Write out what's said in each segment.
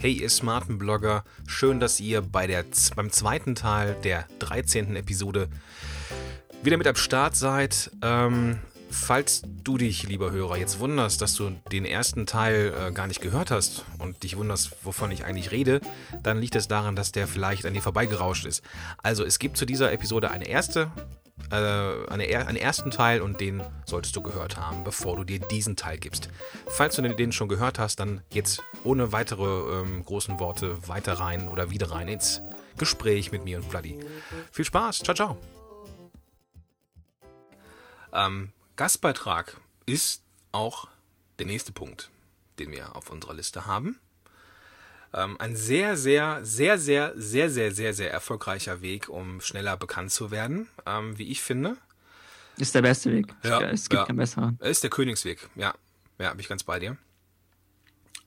Hey, ihr smarten Blogger, schön, dass ihr bei der, beim zweiten Teil der 13. Episode wieder mit am Start seid. Ähm, falls du dich, lieber Hörer, jetzt wunderst, dass du den ersten Teil äh, gar nicht gehört hast und dich wunderst, wovon ich eigentlich rede, dann liegt es daran, dass der vielleicht an dir vorbeigerauscht ist. Also es gibt zu dieser Episode eine erste äh, eine, einen ersten Teil und den solltest du gehört haben, bevor du dir diesen Teil gibst. Falls du den schon gehört hast, dann jetzt ohne weitere ähm, großen Worte weiter rein oder wieder rein ins Gespräch mit mir und Bloody. Viel Spaß, ciao, ciao. Ähm, Gastbeitrag ist auch der nächste Punkt, den wir auf unserer Liste haben. Ähm, ein sehr, sehr, sehr, sehr, sehr, sehr, sehr, sehr erfolgreicher Weg, um schneller bekannt zu werden, ähm, wie ich finde. Ist der beste Weg. Ja, es gibt ja. keinen besseren. Ist der Königsweg, ja. Ja, bin ich ganz bei dir.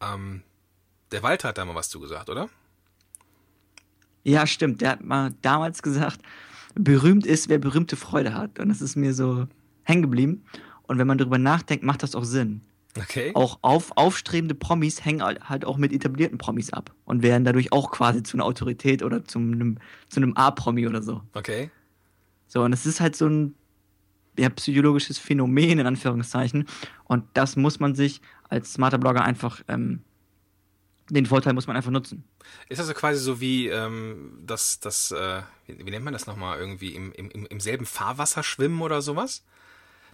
Ähm, der Walter hat da mal was zu gesagt, oder? Ja, stimmt. Der hat mal damals gesagt, berühmt ist, wer berühmte Freude hat. Und das ist mir so hängen geblieben. Und wenn man darüber nachdenkt, macht das auch Sinn. Okay. Auch auf, aufstrebende Promis hängen halt auch mit etablierten Promis ab und werden dadurch auch quasi zu einer Autorität oder zu einem, zu einem A-Promi oder so. Okay. So, und es ist halt so ein ja, psychologisches Phänomen, in Anführungszeichen. Und das muss man sich als smarter Blogger einfach, ähm, den Vorteil muss man einfach nutzen. Ist das so quasi so wie ähm, das, das äh, wie, wie, nennt man das nochmal, irgendwie im, im, im selben Fahrwasser schwimmen oder sowas?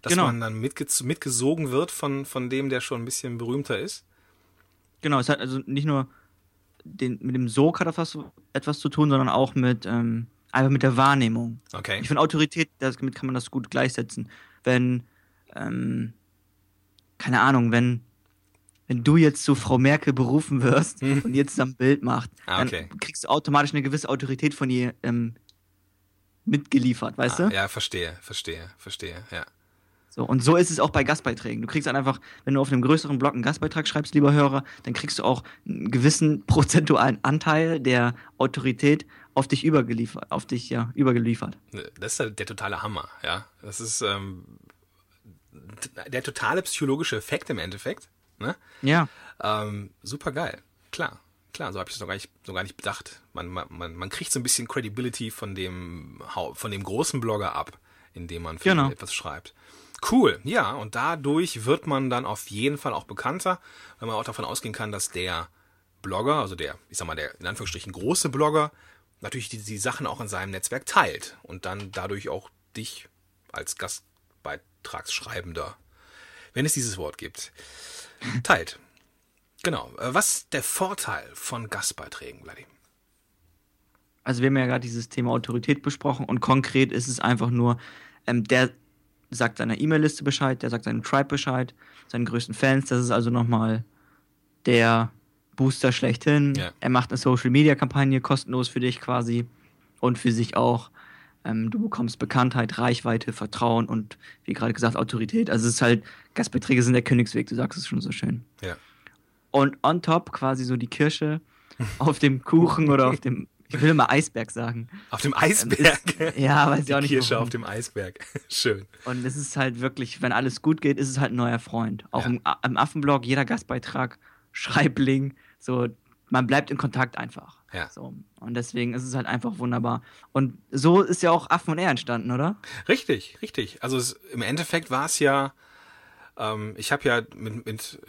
Dass genau. man dann mitge mitgesogen wird von, von dem, der schon ein bisschen berühmter ist? Genau, es hat also nicht nur den, mit dem Sog hat das etwas zu tun, sondern auch mit ähm, einfach mit der Wahrnehmung. Okay. Ich finde Autorität, damit kann man das gut gleichsetzen. Wenn, ähm, keine Ahnung, wenn, wenn du jetzt zu Frau Merkel berufen wirst hm. und jetzt ein Bild macht, ah, okay. dann kriegst du automatisch eine gewisse Autorität von ihr ähm, mitgeliefert, weißt ah, du? Ja, verstehe, verstehe, verstehe, ja. So, und so ist es auch bei Gastbeiträgen. Du kriegst dann einfach, wenn du auf einem größeren Blog einen Gastbeitrag schreibst, lieber Hörer, dann kriegst du auch einen gewissen prozentualen Anteil der Autorität auf dich übergeliefert, auf dich ja übergeliefert. Das ist der totale Hammer, ja. Das ist ähm, der totale psychologische Effekt im Endeffekt. Ne? Ja. Ähm, super geil, klar. Klar, so habe ich es noch gar nicht, so gar nicht bedacht. Man, man, man kriegt so ein bisschen Credibility von dem, von dem großen Blogger ab, indem man für genau. etwas schreibt. Cool, ja, und dadurch wird man dann auf jeden Fall auch bekannter, weil man auch davon ausgehen kann, dass der Blogger, also der, ich sag mal, der in Anführungsstrichen große Blogger, natürlich die, die Sachen auch in seinem Netzwerk teilt und dann dadurch auch dich als Gastbeitragsschreibender, wenn es dieses Wort gibt, teilt. Genau. Was ist der Vorteil von Gastbeiträgen, Vladi? Also wir haben ja gerade dieses Thema Autorität besprochen und konkret ist es einfach nur, ähm, der sagt seiner E-Mail-Liste Bescheid, der sagt seinem Tribe Bescheid, seinen größten Fans. Das ist also nochmal der Booster schlechthin. Ja. Er macht eine Social-Media-Kampagne kostenlos für dich quasi und für sich auch. Ähm, du bekommst Bekanntheit, Reichweite, Vertrauen und wie gerade gesagt Autorität. Also es ist halt, Gastbeträge sind der Königsweg, du sagst es schon so schön. Ja. Und on top quasi so die Kirsche auf dem Kuchen oder auf dem ich will immer Eisberg sagen. Auf dem Eisberg? Ist, ja, weiß ich auch nicht. Kirsche warum. auf dem Eisberg. Schön. Und es ist halt wirklich, wenn alles gut geht, ist es halt ein neuer Freund. Auch ja. im, im Affenblog, jeder Gastbeitrag, Schreibling, so, man bleibt in Kontakt einfach. Ja. So. Und deswegen ist es halt einfach wunderbar. Und so ist ja auch Affen und Er entstanden, oder? Richtig, richtig. Also es, im Endeffekt war es ja, ähm, ich habe ja mit, mit,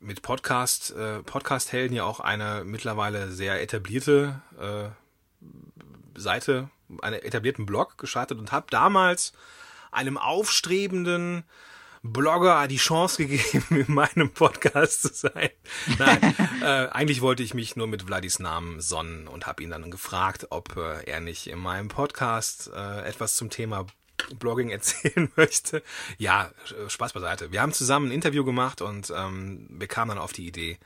mit Podcast, äh, Podcast-Helden ja auch eine mittlerweile sehr etablierte äh, Seite, einen etablierten Blog gestartet und habe damals einem aufstrebenden Blogger die Chance gegeben, in meinem Podcast zu sein. Nein, äh, eigentlich wollte ich mich nur mit Vladis Namen sonnen und habe ihn dann gefragt, ob äh, er nicht in meinem Podcast äh, etwas zum Thema Blogging erzählen möchte. Ja, Spaß beiseite. Wir haben zusammen ein Interview gemacht und ähm, wir kamen dann auf die Idee,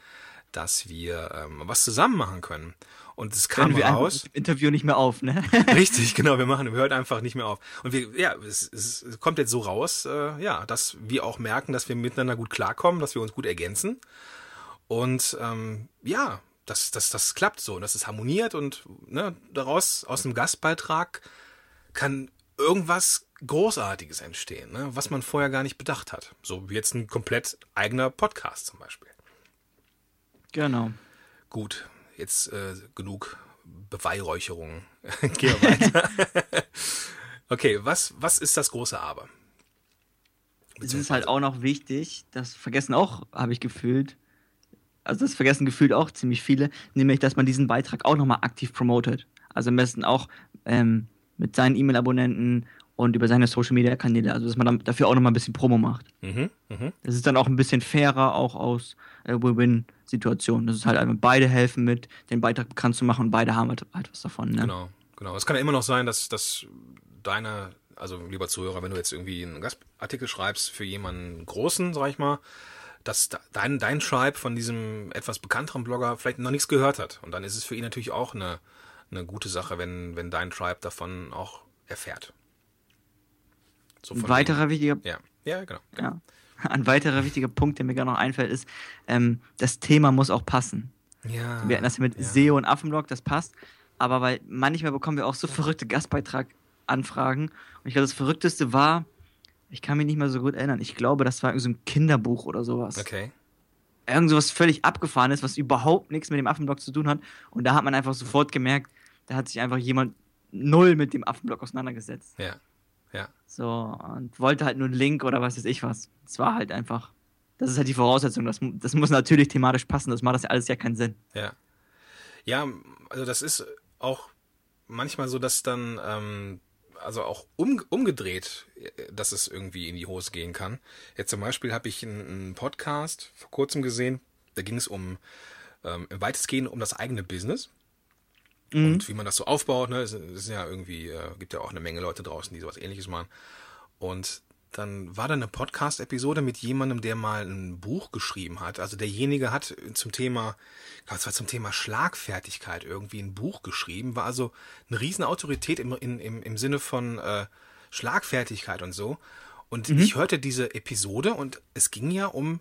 dass wir ähm, was zusammen machen können. Und es kam wir raus. Im Interview nicht mehr auf, ne? Richtig, genau. Wir machen, wir hören einfach nicht mehr auf. Und wir, ja, es, es kommt jetzt so raus, äh, ja, dass wir auch merken, dass wir miteinander gut klarkommen, dass wir uns gut ergänzen. Und ähm, ja, das, das, das klappt so und das ist harmoniert und ne, daraus aus einem Gastbeitrag kann irgendwas Großartiges entstehen, ne, was man vorher gar nicht bedacht hat. So wie jetzt ein komplett eigener Podcast zum Beispiel. Genau. Gut. Jetzt äh, genug Beweihräucherung. Geh weiter. okay, was, was ist das große Aber? Es ist halt auch noch wichtig, das vergessen auch, habe ich gefühlt, also das vergessen gefühlt auch ziemlich viele, nämlich, dass man diesen Beitrag auch nochmal aktiv promotet. Also am besten auch ähm, mit seinen E-Mail-Abonnenten und über seine Social-Media-Kanäle, also dass man dafür auch nochmal ein bisschen Promo macht. Mhm, mh. Das ist dann auch ein bisschen fairer, auch aus äh, Win-Win-Situationen. Das ist halt einfach, beide helfen mit, den Beitrag bekannt zu machen und beide haben halt, halt was davon. Ne? Genau, genau. Es kann ja immer noch sein, dass, dass deine also lieber Zuhörer, wenn du jetzt irgendwie einen Gastartikel schreibst für jemanden Großen, sag ich mal, dass dein, dein Schreib von diesem etwas bekannteren Blogger vielleicht noch nichts gehört hat. Und dann ist es für ihn natürlich auch eine, eine gute Sache, wenn, wenn dein Tribe davon auch erfährt. So ein weiterer wichtiger ja. ja, genau. Ja. Ein weiterer wichtiger Punkt, der mir gerade noch einfällt, ist, ähm, das Thema muss auch passen. Ja. Wir hatten das mit ja. SEO und Affenblog, das passt. Aber weil manchmal bekommen wir auch so verrückte Gastbeitrag-Anfragen. Und ich glaube, das Verrückteste war, ich kann mich nicht mehr so gut erinnern. Ich glaube, das war so ein Kinderbuch oder sowas. Okay. Irgend sowas völlig abgefahren ist, was überhaupt nichts mit dem Affenblock zu tun hat. Und da hat man einfach sofort gemerkt, da hat sich einfach jemand null mit dem Affenblock auseinandergesetzt. Ja. Ja. So, und wollte halt nur einen Link oder was weiß ich was. Es war halt einfach. Das ist halt die Voraussetzung. Das, das muss natürlich thematisch passen. Das macht das ja alles ja keinen Sinn. Ja. Ja, also das ist auch manchmal so, dass dann ähm, also auch um, umgedreht, dass es irgendwie in die Hose gehen kann. Jetzt zum Beispiel habe ich einen, einen, Podcast vor kurzem gesehen, da ging es um ähm, weitestgehend um das eigene Business. Mhm. Und wie man das so aufbaut, ne, es ist ja irgendwie, äh, gibt ja auch eine Menge Leute draußen, die sowas ähnliches machen. Und dann war da eine Podcast-Episode mit jemandem, der mal ein Buch geschrieben hat. Also derjenige hat zum Thema, ich glaube, es war zum Thema Schlagfertigkeit irgendwie ein Buch geschrieben, war also eine Riesenautorität im, im, im Sinne von äh, Schlagfertigkeit und so. Und mhm. ich hörte diese Episode und es ging ja um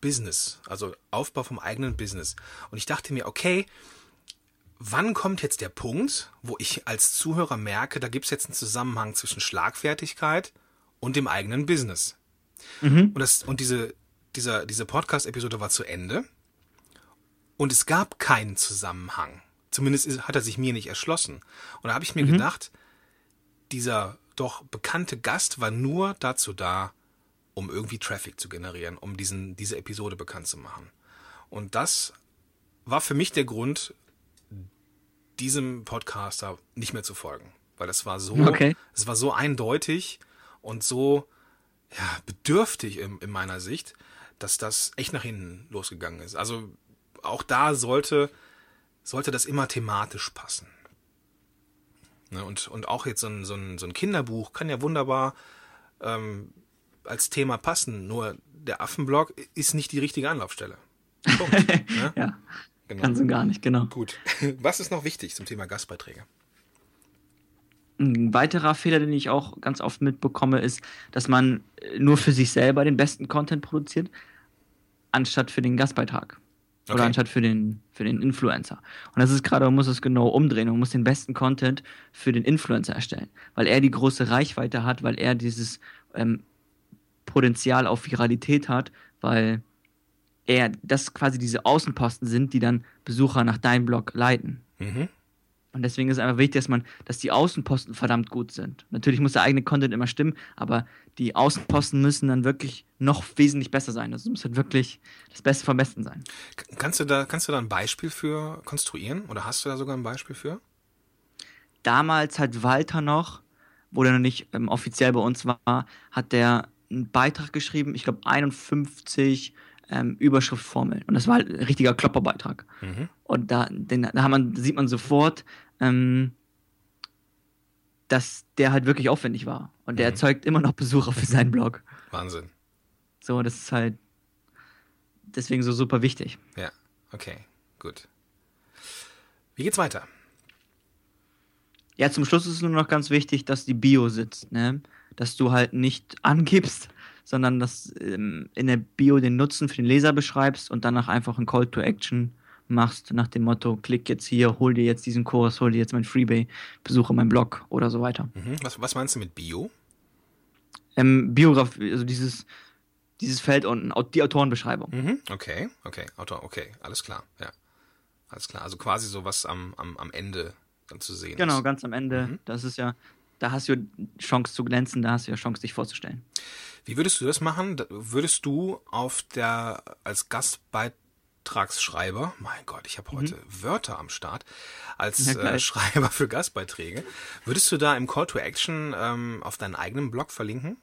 Business, also Aufbau vom eigenen Business. Und ich dachte mir, okay, wann kommt jetzt der Punkt, wo ich als Zuhörer merke, da gibt es jetzt einen Zusammenhang zwischen Schlagfertigkeit und dem eigenen Business. Mhm. Und, das, und diese, dieser, diese Podcast-Episode war zu Ende und es gab keinen Zusammenhang. Zumindest hat er sich mir nicht erschlossen. Und da habe ich mir mhm. gedacht, dieser doch bekannte Gast war nur dazu da, um irgendwie Traffic zu generieren, um diesen, diese Episode bekannt zu machen. Und das war für mich der Grund, diesem Podcaster nicht mehr zu folgen. Weil es war so, okay. es war so eindeutig und so ja, bedürftig in, in meiner Sicht, dass das echt nach hinten losgegangen ist. Also auch da sollte, sollte das immer thematisch passen. Ne, und, und auch jetzt so ein, so, ein, so ein Kinderbuch kann ja wunderbar ähm, als Thema passen, nur der Affenblog ist nicht die richtige Anlaufstelle. Punkt, ne? ja, genau. ganz und gar nicht, genau. Gut. Was ist noch wichtig zum Thema Gastbeiträge? Ein weiterer Fehler, den ich auch ganz oft mitbekomme, ist, dass man nur für sich selber den besten Content produziert, anstatt für den Gastbeitrag. Okay. Oder anstatt für den, für den Influencer. Und das ist gerade, man muss es genau umdrehen. Man muss den besten Content für den Influencer erstellen. Weil er die große Reichweite hat, weil er dieses ähm, Potenzial auf Viralität hat, weil er, das quasi diese Außenposten sind, die dann Besucher nach deinem Blog leiten. Mhm. Und deswegen ist es einfach wichtig, dass man, dass die Außenposten verdammt gut sind. Natürlich muss der eigene Content immer stimmen, aber die Außenposten müssen dann wirklich noch wesentlich besser sein. Das muss halt wirklich das Beste vom Besten sein. Kannst du da, kannst du da ein Beispiel für konstruieren? Oder hast du da sogar ein Beispiel für? Damals hat Walter noch, wo der noch nicht ähm, offiziell bei uns war, hat der einen Beitrag geschrieben, ich glaube 51 ähm, Überschriftformel. Und das war halt ein richtiger Klopperbeitrag. Mhm. Und da, den, da man, sieht man sofort, ähm, dass der halt wirklich aufwendig war. Und der mhm. erzeugt immer noch Besucher für seinen Blog. Wahnsinn. So, das ist halt deswegen so super wichtig. Ja, okay, gut. Wie geht's weiter? Ja, zum Schluss ist es nur noch ganz wichtig, dass die Bio sitzt, ne? Dass du halt nicht angibst, sondern dass ähm, in der Bio den Nutzen für den Leser beschreibst und danach einfach ein Call to Action machst nach dem Motto, klick jetzt hier, hol dir jetzt diesen Kurs, hol dir jetzt mein Freebie, besuche meinen Blog oder so weiter. Mhm. Was, was meinst du mit Bio? Ähm, Biografie, also dieses, dieses Feld unten, die Autorenbeschreibung. Mhm. Okay, okay, Autor, okay, alles klar, ja. Alles klar. Also quasi so was am, am, am Ende dann zu sehen Genau, ist. ganz am Ende. Mhm. Das ist ja, da hast du Chance zu glänzen, da hast du ja Chance, dich vorzustellen. Wie würdest du das machen? Würdest du auf der als Gastbeitragsschreiber, mein Gott, ich habe heute Wörter am Start, als Mhm. Äh. Schreiber für Gastbeiträge, würdest du da im Call to Action ähm, auf deinen eigenen Blog verlinken?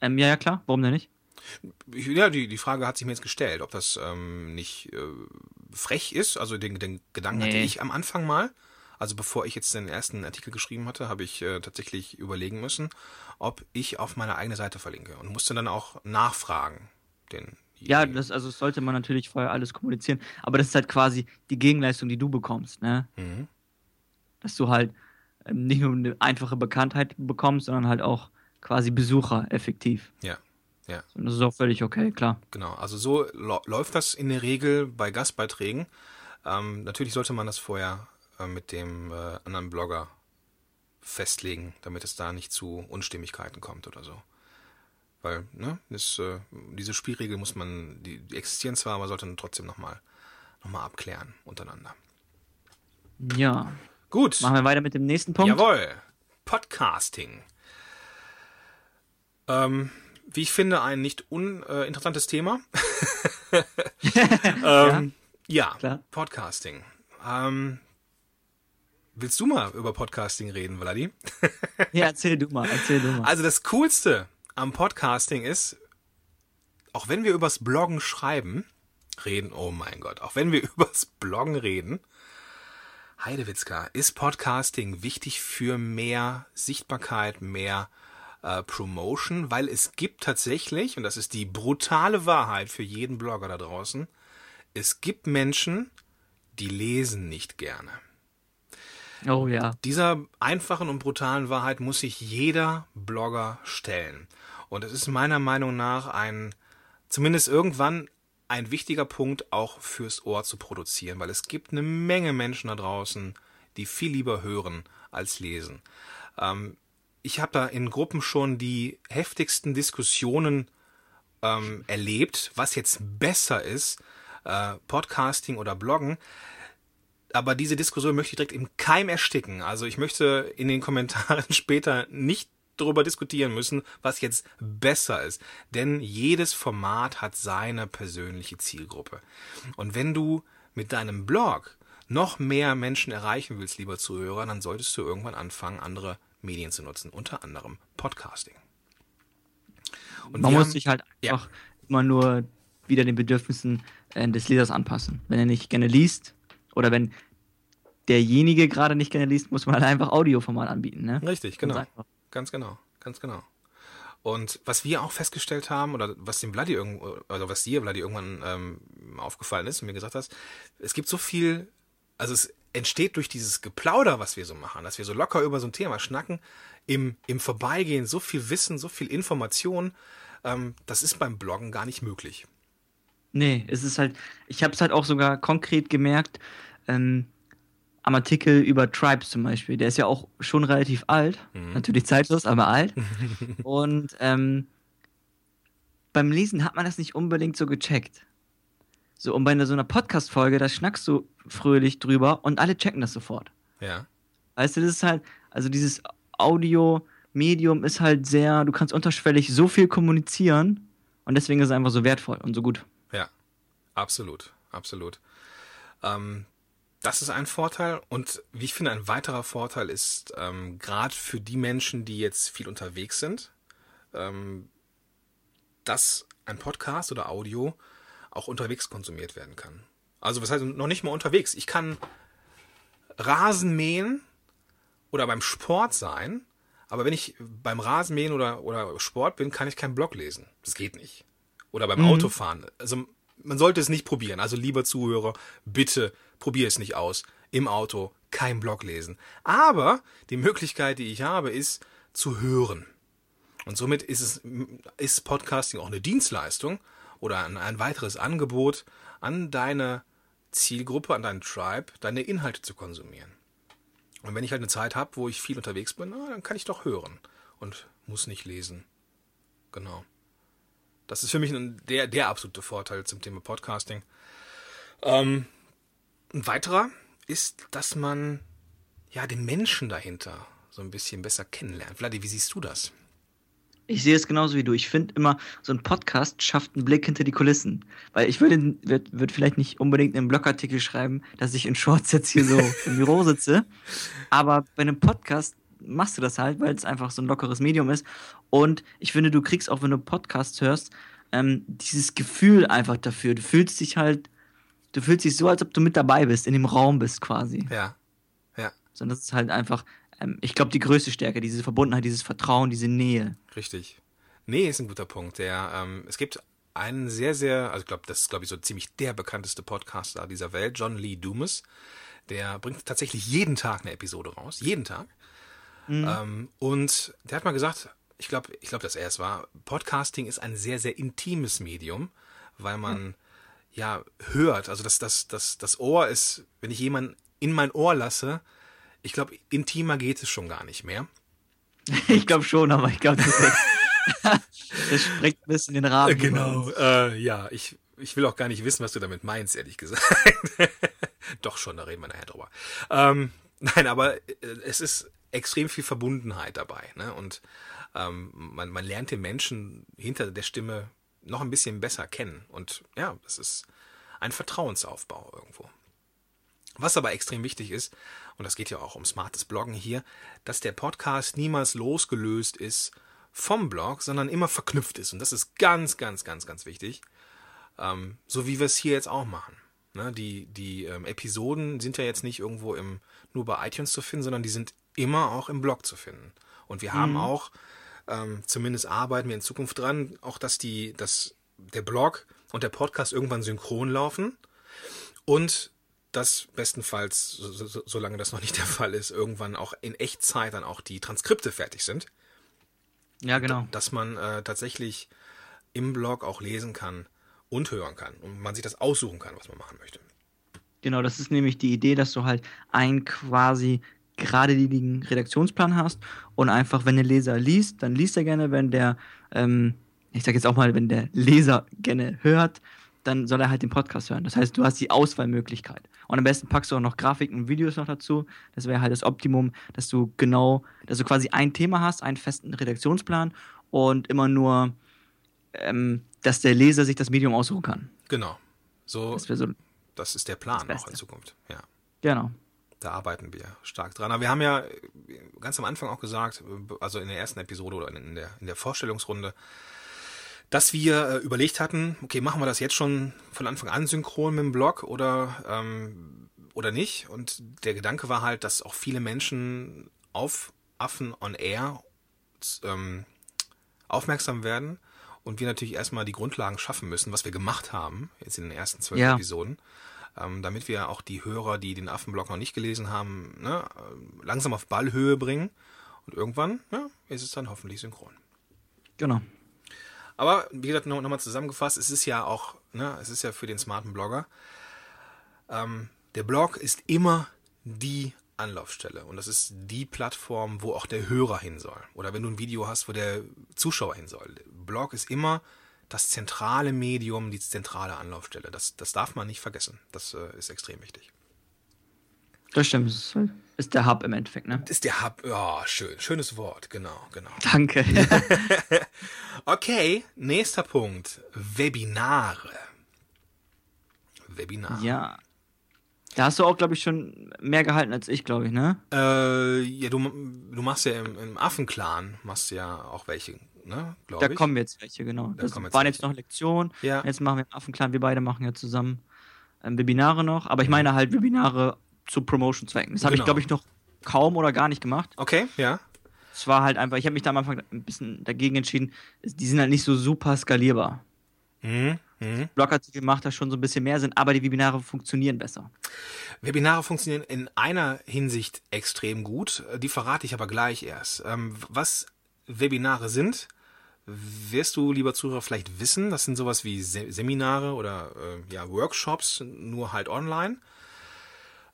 Ähm, ja, ja, klar, warum denn nicht? Ich, ja, die, die Frage hat sich mir jetzt gestellt, ob das ähm, nicht äh, frech ist. Also den, den Gedanken hatte Nee. ich am Anfang mal. Also bevor ich jetzt den ersten Artikel geschrieben hatte, habe ich äh, tatsächlich überlegen müssen, ob ich auf meine eigene Seite verlinke und musste dann auch nachfragen. Den Ja, das, also das sollte man natürlich vorher alles kommunizieren, aber das ist halt quasi die Gegenleistung, die du bekommst, ne? Mhm. Dass du halt ähm, nicht nur eine einfache Bekanntheit bekommst, sondern halt auch quasi Besucher effektiv. Ja, ja. Und das ist auch völlig okay, klar. Genau, also so läuft das in der Regel bei Gastbeiträgen. Ähm, natürlich sollte man das vorher mit dem äh, anderen Blogger festlegen, damit es da nicht zu Unstimmigkeiten kommt oder so. Weil, ne, das, äh, diese Spielregel muss man, die, die existieren zwar, aber sollte man trotzdem nochmal noch mal abklären untereinander. Ja. Gut, Machen wir weiter mit dem nächsten Punkt. jawohl, Podcasting. Ähm, wie ich finde, ein nicht uninteressantes Thema. ähm, ja, Klar. Podcasting. Ähm, willst du mal über Podcasting reden, Vladi? Ja, erzähl du mal, erzähl du mal. Also das Coolste am Podcasting ist, auch wenn wir übers Bloggen schreiben, reden, oh mein Gott, auch wenn wir übers Bloggen reden, Heidewitzka, ist Podcasting wichtig für mehr Sichtbarkeit, mehr äh, Promotion, weil es gibt tatsächlich, und das ist die brutale Wahrheit für jeden Blogger da draußen, es gibt Menschen, die lesen nicht gerne. Oh ja. Dieser einfachen und brutalen Wahrheit muss sich jeder Blogger stellen. Und es ist meiner Meinung nach ein, zumindest irgendwann ein wichtiger Punkt auch fürs Ohr zu produzieren, weil es gibt eine Menge Menschen da draußen, die viel lieber hören als lesen. Ähm, ich habe da in Gruppen schon die heftigsten Diskussionen ähm, erlebt, was jetzt besser ist, äh, Podcasting oder Bloggen aber diese Diskussion möchte ich direkt im Keim ersticken. Also ich möchte in den Kommentaren später nicht darüber diskutieren müssen, was jetzt besser ist. Denn jedes Format hat seine persönliche Zielgruppe. Und wenn du mit deinem Blog noch mehr Menschen erreichen willst, lieber Zuhörer, dann solltest du irgendwann anfangen, andere Medien zu nutzen, unter anderem Podcasting. Und Man muss haben- sich halt Ja. einfach immer nur wieder den Bedürfnissen äh, des Lesers anpassen. Wenn er nicht gerne liest oder wenn derjenige gerade nicht gerne liest, muss man halt einfach Audioformat anbieten. Ne? Richtig, genau. Ganz genau, ganz genau. Und was wir auch festgestellt haben, oder was dem Vladi irgendwo, oder was dir, Vladi, irgendwann ähm, aufgefallen ist und mir gesagt hast, es gibt so viel, also es entsteht durch dieses Geplauder, was wir so machen, dass wir so locker über so ein Thema schnacken, im, im Vorbeigehen so viel Wissen, so viel Information, ähm, das ist beim Bloggen gar nicht möglich. Nee, es ist halt, ich habe es halt auch sogar konkret gemerkt, ähm, am Artikel über Tribes zum Beispiel, der ist ja auch schon relativ alt, natürlich zeitlos, aber alt. Und ähm, beim Lesen hat man das nicht unbedingt so gecheckt. So, und bei so einer Podcast-Folge, da schnackst du fröhlich drüber und alle checken das sofort. Ja, Weißt du, das ist halt, also dieses Audio-Medium ist halt sehr, du kannst unterschwellig so viel kommunizieren und deswegen ist es einfach so wertvoll und so gut. Absolut, absolut. Ähm, das ist ein Vorteil und wie ich finde, ein weiterer Vorteil ist ähm, gerade für die Menschen, die jetzt viel unterwegs sind, ähm, dass ein Podcast oder Audio auch unterwegs konsumiert werden kann. Also was heißt noch nicht mal unterwegs? Ich kann Rasen mähen oder beim Sport sein, aber wenn ich beim Rasenmähen oder, oder Sport bin, kann ich keinen Blog lesen. Das geht nicht. Oder beim Autofahren. Also man sollte es nicht probieren. Also lieber Zuhörer, bitte probier es nicht aus. Im Auto kein Blog lesen. Aber die Möglichkeit, die ich habe, ist zu hören. Und somit ist es, ist Podcasting auch eine Dienstleistung oder ein, ein weiteres Angebot an deine Zielgruppe, an deinen Tribe, deine Inhalte zu konsumieren. Und wenn ich halt eine Zeit habe, wo ich viel unterwegs bin, na, dann kann ich doch hören und muss nicht lesen. Genau. Das ist für mich der, der absolute Vorteil zum Thema Podcasting. Ähm, ein weiterer ist, dass man ja den Menschen dahinter so ein bisschen besser kennenlernt. Vladi, wie siehst du das? Ich sehe es genauso wie du. Ich finde immer, so ein Podcast schafft einen Blick hinter die Kulissen. Weil ich würde würd, würd vielleicht nicht unbedingt einen Blogartikel schreiben, dass ich in Shorts jetzt hier so im Büro sitze. Aber bei einem Podcast machst du das halt, weil es einfach so ein lockeres Medium ist. Und ich finde, du kriegst auch, wenn du Podcasts hörst, ähm, dieses Gefühl einfach dafür. Du fühlst dich halt, du fühlst dich so, als ob du mit dabei bist, in dem Raum bist quasi. Ja. Ja. Sondern das ist halt einfach, ähm, ich glaube, die größte Stärke, diese Verbundenheit, dieses Vertrauen, diese Nähe. Richtig. Nähe ist ein guter Punkt. Der, ähm, es gibt einen sehr, sehr, also ich glaube, das ist, glaube ich, so ziemlich der bekannteste Podcaster dieser Welt, John Lee Dumas. Der bringt tatsächlich jeden Tag eine Episode raus. Jeden Tag. Mhm. Ähm, und der hat mal gesagt, ich glaube, ich glaube, dass er es war, Podcasting ist ein sehr, sehr intimes Medium, weil man mhm. ja hört, also das, das, das, das Ohr ist, wenn ich jemanden in mein Ohr lasse, ich glaube, intimer geht es schon gar nicht mehr. ich glaube schon, aber ich glaube, das, das sprengt ein bisschen den Rahmen. Genau, äh, ja, ich, ich will auch gar nicht wissen, was du damit meinst, ehrlich gesagt. Doch schon, da reden wir nachher drüber. Ähm, nein, aber äh, es ist extrem viel Verbundenheit dabei. Ne? Und ähm, man, man lernt den Menschen hinter der Stimme noch ein bisschen besser kennen. Und ja, das ist ein Vertrauensaufbau irgendwo. Was aber extrem wichtig ist, und das geht ja auch um smartes Bloggen hier, dass der Podcast niemals losgelöst ist vom Blog, sondern immer verknüpft ist. Und das ist ganz, ganz, ganz, ganz wichtig. Ähm, so wie wir es hier jetzt auch machen. Ne, die die ähm, Episoden sind ja jetzt nicht irgendwo im, nur bei iTunes zu finden, sondern die sind immer auch im Blog zu finden. Und wir haben mhm. auch, ähm, zumindest arbeiten wir in Zukunft dran, auch dass die, dass der Blog und der Podcast irgendwann synchron laufen. Und dass bestenfalls, so, so, solange das noch nicht der Fall ist, irgendwann auch in Echtzeit dann auch die Transkripte fertig sind. Ja, genau. Dass man äh, tatsächlich im Blog auch lesen kann und hören kann und man sich das aussuchen kann, was man machen möchte. Genau, das ist nämlich die Idee, dass du halt einen quasi geradlinigen Redaktionsplan hast und einfach, wenn der Leser liest, dann liest er gerne, wenn der, ähm, ich sag jetzt auch mal, wenn der Leser gerne hört, dann soll er halt den Podcast hören. Das heißt, du hast die Auswahlmöglichkeit. Und am besten packst du auch noch Grafiken und Videos noch dazu. Das wäre halt das Optimum, dass du genau, dass du quasi ein Thema hast, einen festen Redaktionsplan und immer nur, ähm, dass der Leser sich das Medium aussuchen kann. Genau. So, so das ist der Plan auch in Zukunft. Ja. Genau. Da arbeiten wir stark dran. Aber wir haben ja ganz am Anfang auch gesagt, also in der ersten Episode oder in der, in der Vorstellungsrunde, dass wir äh, überlegt hatten, okay, machen wir das jetzt schon von Anfang an synchron mit dem Blog oder, ähm, oder nicht? Und der Gedanke war halt, dass auch viele Menschen auf Affen on Air ähm, aufmerksam werden und wir natürlich erstmal die Grundlagen schaffen müssen, was wir gemacht haben, jetzt in den ersten zwölf ja. Episoden, ähm, damit wir auch die Hörer, die den Affenblog noch nicht gelesen haben, ne, langsam auf Ballhöhe bringen. Und irgendwann ja, ist es dann hoffentlich synchron. Genau. Aber wie gesagt, nochmal noch zusammengefasst, es ist ja auch, ne, es ist ja für den smarten Blogger. Ähm, der Blog ist immer die Anlaufstelle und das ist die Plattform, wo auch der Hörer hin soll. Oder wenn du ein Video hast, wo der Zuschauer hin soll. Blog ist immer das zentrale Medium, die zentrale Anlaufstelle. Das, das darf man nicht vergessen. Das äh, ist extrem wichtig. Das stimmt. Ist der Hub im Endeffekt, ne? Ist der Hub. Ja, oh, schön. Schönes Wort. Genau, genau. Danke. okay, nächster Punkt. Webinare. Webinare. Ja. Da hast du auch, glaube ich, schon mehr gehalten als ich, glaube ich, ne? Äh, ja, du, du machst ja im, im Affenclan, machst ja auch welche, ne? Glaube da ich. kommen jetzt welche, genau. Da das waren jetzt, jetzt noch Lektionen. Ja. Jetzt machen wir im Affenclan, wir beide machen ja zusammen ähm, Webinare noch. Aber ich mhm. meine halt Webinare zu Promotion-Zwecken. Das habe genau. ich, glaube ich, noch kaum oder gar nicht gemacht. Okay, ja. Es war halt einfach, ich habe mich da am Anfang ein bisschen dagegen entschieden, die sind halt nicht so super skalierbar. Mhm. Mhm. Blogartikel macht da schon so ein bisschen mehr Sinn, aber die Webinare funktionieren besser. Webinare funktionieren in einer Hinsicht extrem gut, die verrate ich aber gleich erst. Ähm, was Webinare sind, wirst du, lieber Zuhörer, vielleicht wissen. Das sind sowas wie Seminare oder äh, ja, Workshops, nur halt online.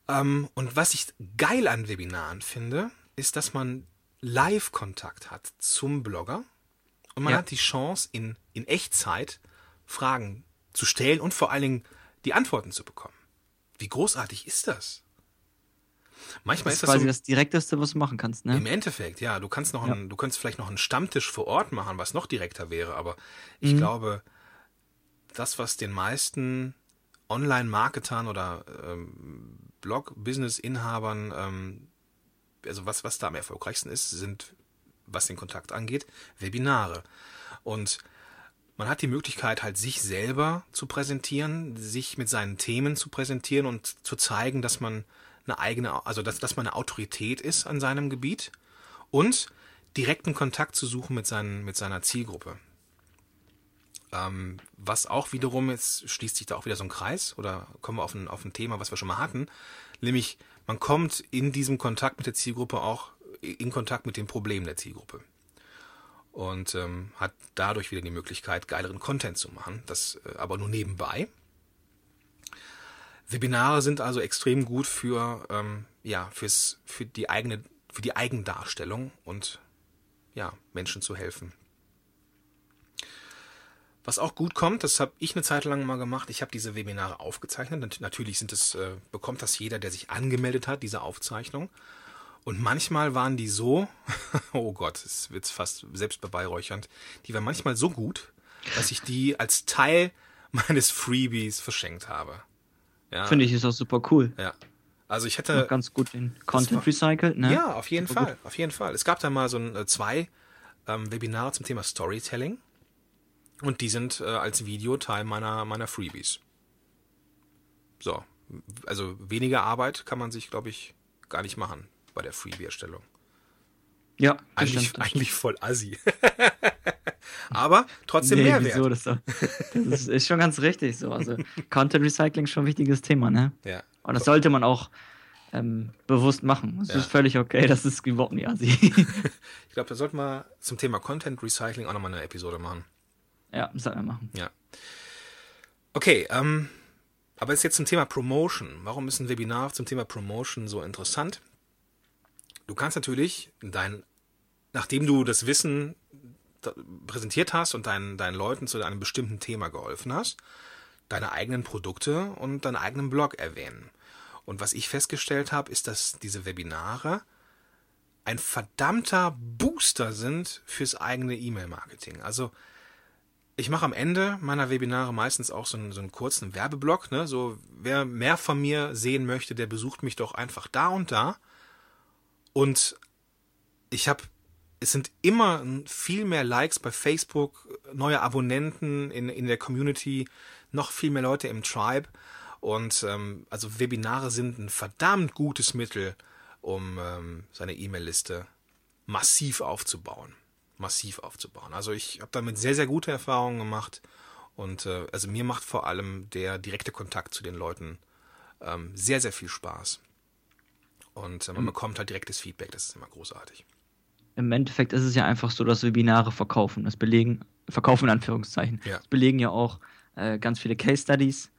Ähm, und was ich geil an Webinaren finde, ist, dass man Live-Kontakt hat zum Blogger und man ja. hat die Chance, in, in Echtzeit Fragen zu stellen und vor allen Dingen die Antworten zu bekommen. wie großartig ist das? Manchmal Das ist ist das quasi so, das Direkteste, was du machen kannst, ne? im Endeffekt, ja, du kannst noch Ja. einen, du könntest vielleicht noch einen Stammtisch vor Ort machen, was noch direkter wäre, aber ich Mhm. glaube, das, was den meisten Online-Marketern oder ähm, Blog-Business-Inhabern, ähm, also was, was da am erfolgreichsten ist, sind, was den Kontakt angeht, Webinare. Und man hat die Möglichkeit, halt sich selber zu präsentieren, sich mit seinen Themen zu präsentieren und zu zeigen, dass man eine eigene, also dass, dass man eine Autorität ist an seinem Gebiet und direkten Kontakt zu suchen mit, seinen, mit seiner Zielgruppe. Ähm, was auch wiederum, jetzt schließt sich da auch wieder so ein Kreis oder kommen wir auf ein, auf ein Thema, was wir schon mal hatten, nämlich man kommt in diesem Kontakt mit der Zielgruppe auch in Kontakt mit den Problemen der Zielgruppe und ähm, hat dadurch wieder die Möglichkeit, geileren Content zu machen. Das äh, aber nur nebenbei. Webinare sind also extrem gut für ähm, ja fürs für die eigene für die Eigendarstellung und ja Menschen zu helfen. Was auch gut kommt, das habe ich eine Zeit lang mal gemacht. Ich habe diese Webinare aufgezeichnet. Nat- Natürlich sind es äh, bekommt das jeder, der sich angemeldet hat, diese Aufzeichnung. Und manchmal waren die so, oh Gott, es wird fast selbst beweihräuchernd, die waren manchmal so gut, dass ich die als Teil meines Freebies verschenkt habe. Ja, Finde ich, ist auch super cool. ja. Also ich hätte, ganz gut den Content war- recycelt, ne? ja, auf jeden Super Fall, auf jeden Fall. Es gab da mal so ein, äh, zwei ähm, Webinare zum Thema Storytelling und die sind äh, als Video Teil meiner, meiner Freebies. So, also weniger Arbeit kann man sich, glaube ich, gar nicht machen bei der Freebie-Erstellung. Ja, Eigentlich, stimmt, eigentlich voll assi. Aber trotzdem nee, Mehrwert. Wieso, das, ist das ist, ist schon ganz richtig so. Also Content Recycling ist schon ein wichtiges Thema, ne? Ja. Und das sollte man auch ähm, bewusst machen. Das Ja. ist völlig okay, das ist überhaupt nicht assi. Ich glaube, da sollten wir zum Thema Content Recycling auch nochmal eine Episode machen. ja, das sollten wir machen. Ja. Okay, ähm, aber jetzt zum Thema Promotion. Warum ist ein Webinar zum Thema Promotion so interessant? Du kannst natürlich dein, nachdem du das Wissen präsentiert hast und deinen, deinen Leuten zu einem bestimmten Thema geholfen hast, deine eigenen Produkte und deinen eigenen Blog erwähnen. Und was ich festgestellt habe, ist, dass diese Webinare ein verdammter Booster sind fürs eigene E-Mail-Marketing. Also ich mache am Ende meiner Webinare meistens auch so einen, so einen kurzen Werbeblock. Ne? So, wer mehr von mir sehen möchte, der besucht mich doch einfach da und da. Und ich habe, es sind immer viel mehr Likes bei Facebook, neue Abonnenten in, in der Community, noch viel mehr Leute im Tribe. Und ähm, also Webinare sind ein verdammt gutes Mittel, um ähm, seine E-Mail-Liste massiv aufzubauen. Massiv aufzubauen. Also ich habe damit sehr, sehr gute Erfahrungen gemacht. Und äh, also mir macht vor allem der direkte Kontakt zu den Leuten ähm, sehr, sehr viel Spaß. Und äh, man bekommt halt direktes Feedback, das ist immer großartig. Im Endeffekt ist es ja einfach so, dass Webinare verkaufen. Das belegen, verkaufen in Anführungszeichen. Ja. Das belegen ja auch äh, ganz viele Case Studies,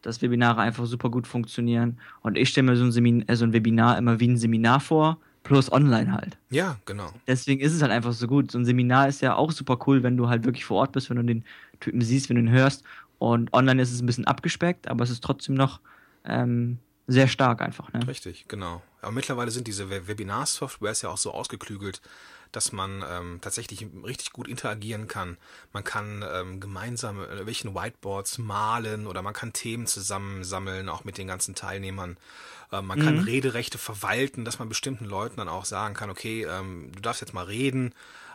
dass Webinare einfach super gut funktionieren. Und ich stelle mir so ein, Semin äh, so ein Webinar immer wie ein Seminar vor, plus online halt. Ja, genau. Deswegen ist es halt einfach so gut. So ein Seminar ist ja auch super cool, wenn du halt wirklich vor Ort bist, wenn du den Typen siehst, wenn du ihn hörst. Und online ist es ein bisschen abgespeckt, aber es ist trotzdem noch ähm, sehr stark einfach. Ne? Richtig, genau. Aber mittlerweile sind diese We- Webinar-Softwares ja auch so ausgeklügelt, dass man ähm, tatsächlich richtig gut interagieren kann. Man kann ähm, gemeinsam äh, welchen Whiteboards malen oder man kann Themen zusammensammeln, auch mit den ganzen Teilnehmern. Ähm, man kann Rederechte verwalten, dass man bestimmten Leuten dann auch sagen kann, okay, ähm, du darfst jetzt mal reden,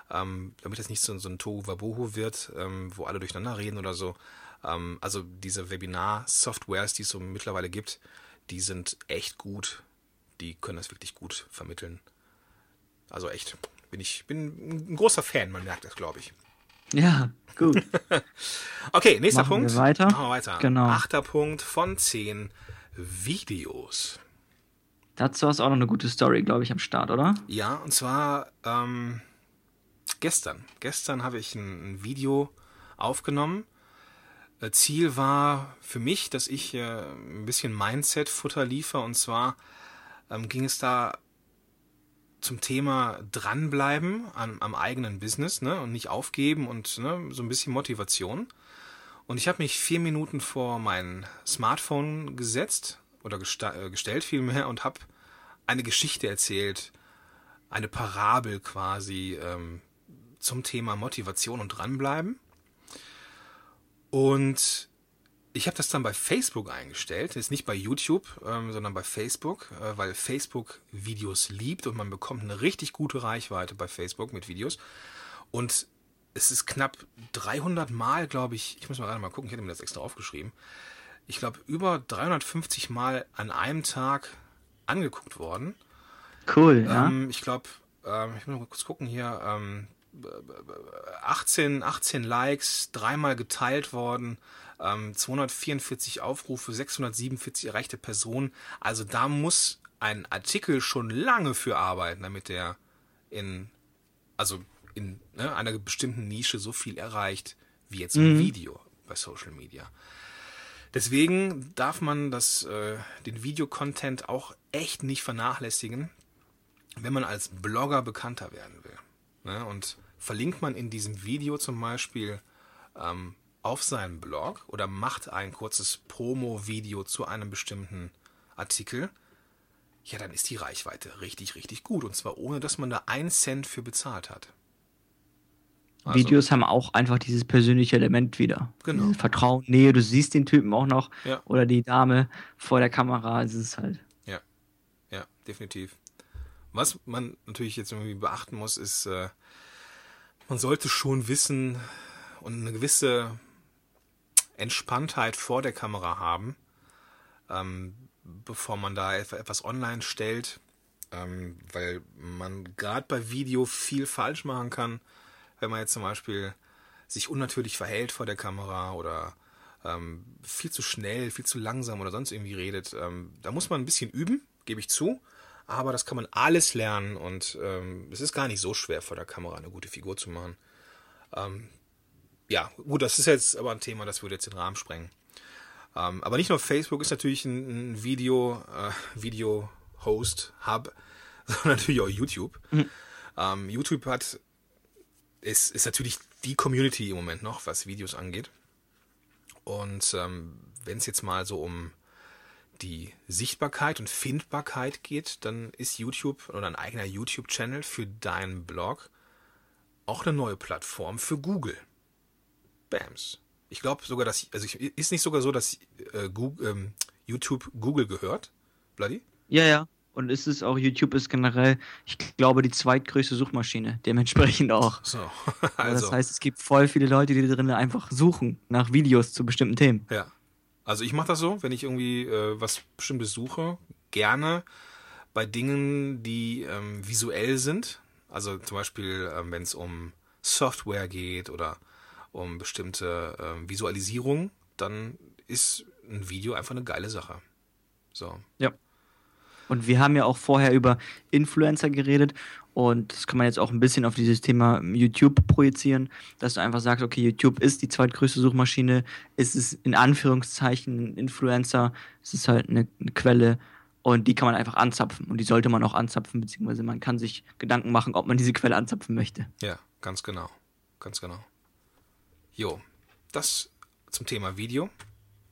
ähm, damit es nicht so, so ein Tohu-Wabohu wird, ähm, wo alle durcheinander reden oder so. Ähm, also diese Webinar-Softwares, die es so mittlerweile gibt, die sind echt gut. Die können das wirklich gut vermitteln. Also echt, bin ich bin ein großer Fan, man merkt das, glaube ich. Ja, gut. Okay, nächster Machen wir Punkt. weiter. Machen wir weiter. Genau. Achter Punkt von zehn Videos. Dazu hast du auch noch eine gute Story, glaube ich, am Start, oder? Ja, und zwar ähm, gestern. Gestern habe ich ein, ein Video aufgenommen. Äh, Ziel war für mich, dass ich äh, ein bisschen Mindset-Futter liefere. Und zwar ähm, ging es da zum Thema dranbleiben an, am eigenen Business ne, und nicht aufgeben und ne, so ein bisschen Motivation. Und ich habe mich vier Minuten vor mein Smartphone gesetzt oder äh, gestellt vielmehr und habe eine Geschichte erzählt, eine Parabel quasi ähm, zum Thema Motivation und dranbleiben. Und ich habe das dann bei Facebook eingestellt, ist nicht bei YouTube, ähm, sondern bei Facebook, äh, weil Facebook Videos liebt und man bekommt eine richtig gute Reichweite bei Facebook mit Videos. Und es ist knapp 300 Mal, glaube ich, ich muss mal gerade mal gucken, ich hätte mir das extra aufgeschrieben. Ich glaube, über 350 Mal an einem Tag angeguckt worden. Cool, ja. Ähm, ich glaube, ähm, ich muss mal kurz gucken hier, ähm, 18, 18 Likes, dreimal geteilt worden, ähm, 244 Aufrufe, 647 erreichte Personen. Also da muss ein Artikel schon lange für arbeiten, damit der in, also in ne, einer bestimmten Nische so viel erreicht, wie jetzt ein Video bei Social Media. Deswegen darf man das, äh, den Videocontent auch echt nicht vernachlässigen, wenn man als Blogger bekannter werden will. Ne? Und verlinkt man in diesem Video zum Beispiel ähm, auf seinen Blog oder macht ein kurzes Promo-Video zu einem bestimmten Artikel, ja, dann ist die Reichweite richtig, richtig gut. Und zwar ohne, dass man da einen Cent für bezahlt hat. Also- Videos haben auch einfach dieses persönliche Element wieder. Genau. Dieses Vertrauen, Nähe, du siehst den Typen auch noch Ja. oder die Dame vor der Kamera. Es ist halt. Ja, ja, definitiv. Was man natürlich jetzt irgendwie beachten muss, ist, äh, man sollte schon wissen und eine gewisse Entspanntheit vor der Kamera haben, ähm, bevor man da etwa- etwas online stellt, ähm, weil man gerade bei Video viel falsch machen kann, wenn man jetzt zum Beispiel sich unnatürlich verhält vor der Kamera oder ähm, viel zu schnell, viel zu langsam oder sonst irgendwie redet. Ähm, da muss man ein bisschen üben, gebe ich zu. Aber das kann man alles lernen und ähm, es ist gar nicht so schwer, vor der Kamera eine gute Figur zu machen. Ähm, ja, gut, das ist jetzt aber ein Thema, das würde jetzt den Rahmen sprengen. Ähm, aber nicht nur Facebook ist natürlich ein, ein Video, äh, Video-Host-Hub, sondern natürlich auch YouTube. Ähm, YouTube hat ist, ist natürlich die Community im Moment noch, was Videos angeht. Und ähm, wenn es jetzt mal so um die Sichtbarkeit und Findbarkeit geht, dann ist YouTube oder ein eigener YouTube-Channel für deinen Blog auch eine neue Plattform für Google. Bams. Ich glaube sogar, dass, also ist nicht sogar so, dass äh, Google, ähm, YouTube Google gehört, Bloody? Ja, ja. Und ist es auch, YouTube ist generell, ich glaube, die zweitgrößte Suchmaschine. Dementsprechend auch. So, Also, das heißt, es gibt voll viele Leute, die da drin einfach suchen nach Videos zu bestimmten Themen. ja. Also ich mache das so, wenn ich irgendwie äh, was Bestimmtes suche, gerne bei Dingen, die ähm, visuell sind. Also zum Beispiel, ähm, wenn es um Software geht oder um bestimmte ähm, Visualisierung, dann ist ein Video einfach eine geile Sache. So. Ja. Und wir haben ja auch vorher über Influencer geredet und das kann man jetzt auch ein bisschen auf dieses Thema YouTube projizieren, dass du einfach sagst, okay, YouTube ist die zweitgrößte Suchmaschine, es ist in Anführungszeichen ein Influencer, es ist halt eine, eine Quelle und die kann man einfach anzapfen und die sollte man auch anzapfen, beziehungsweise man kann sich Gedanken machen, ob man diese Quelle anzapfen möchte. Ja, ganz genau. Ganz genau. Jo, das zum Thema Video.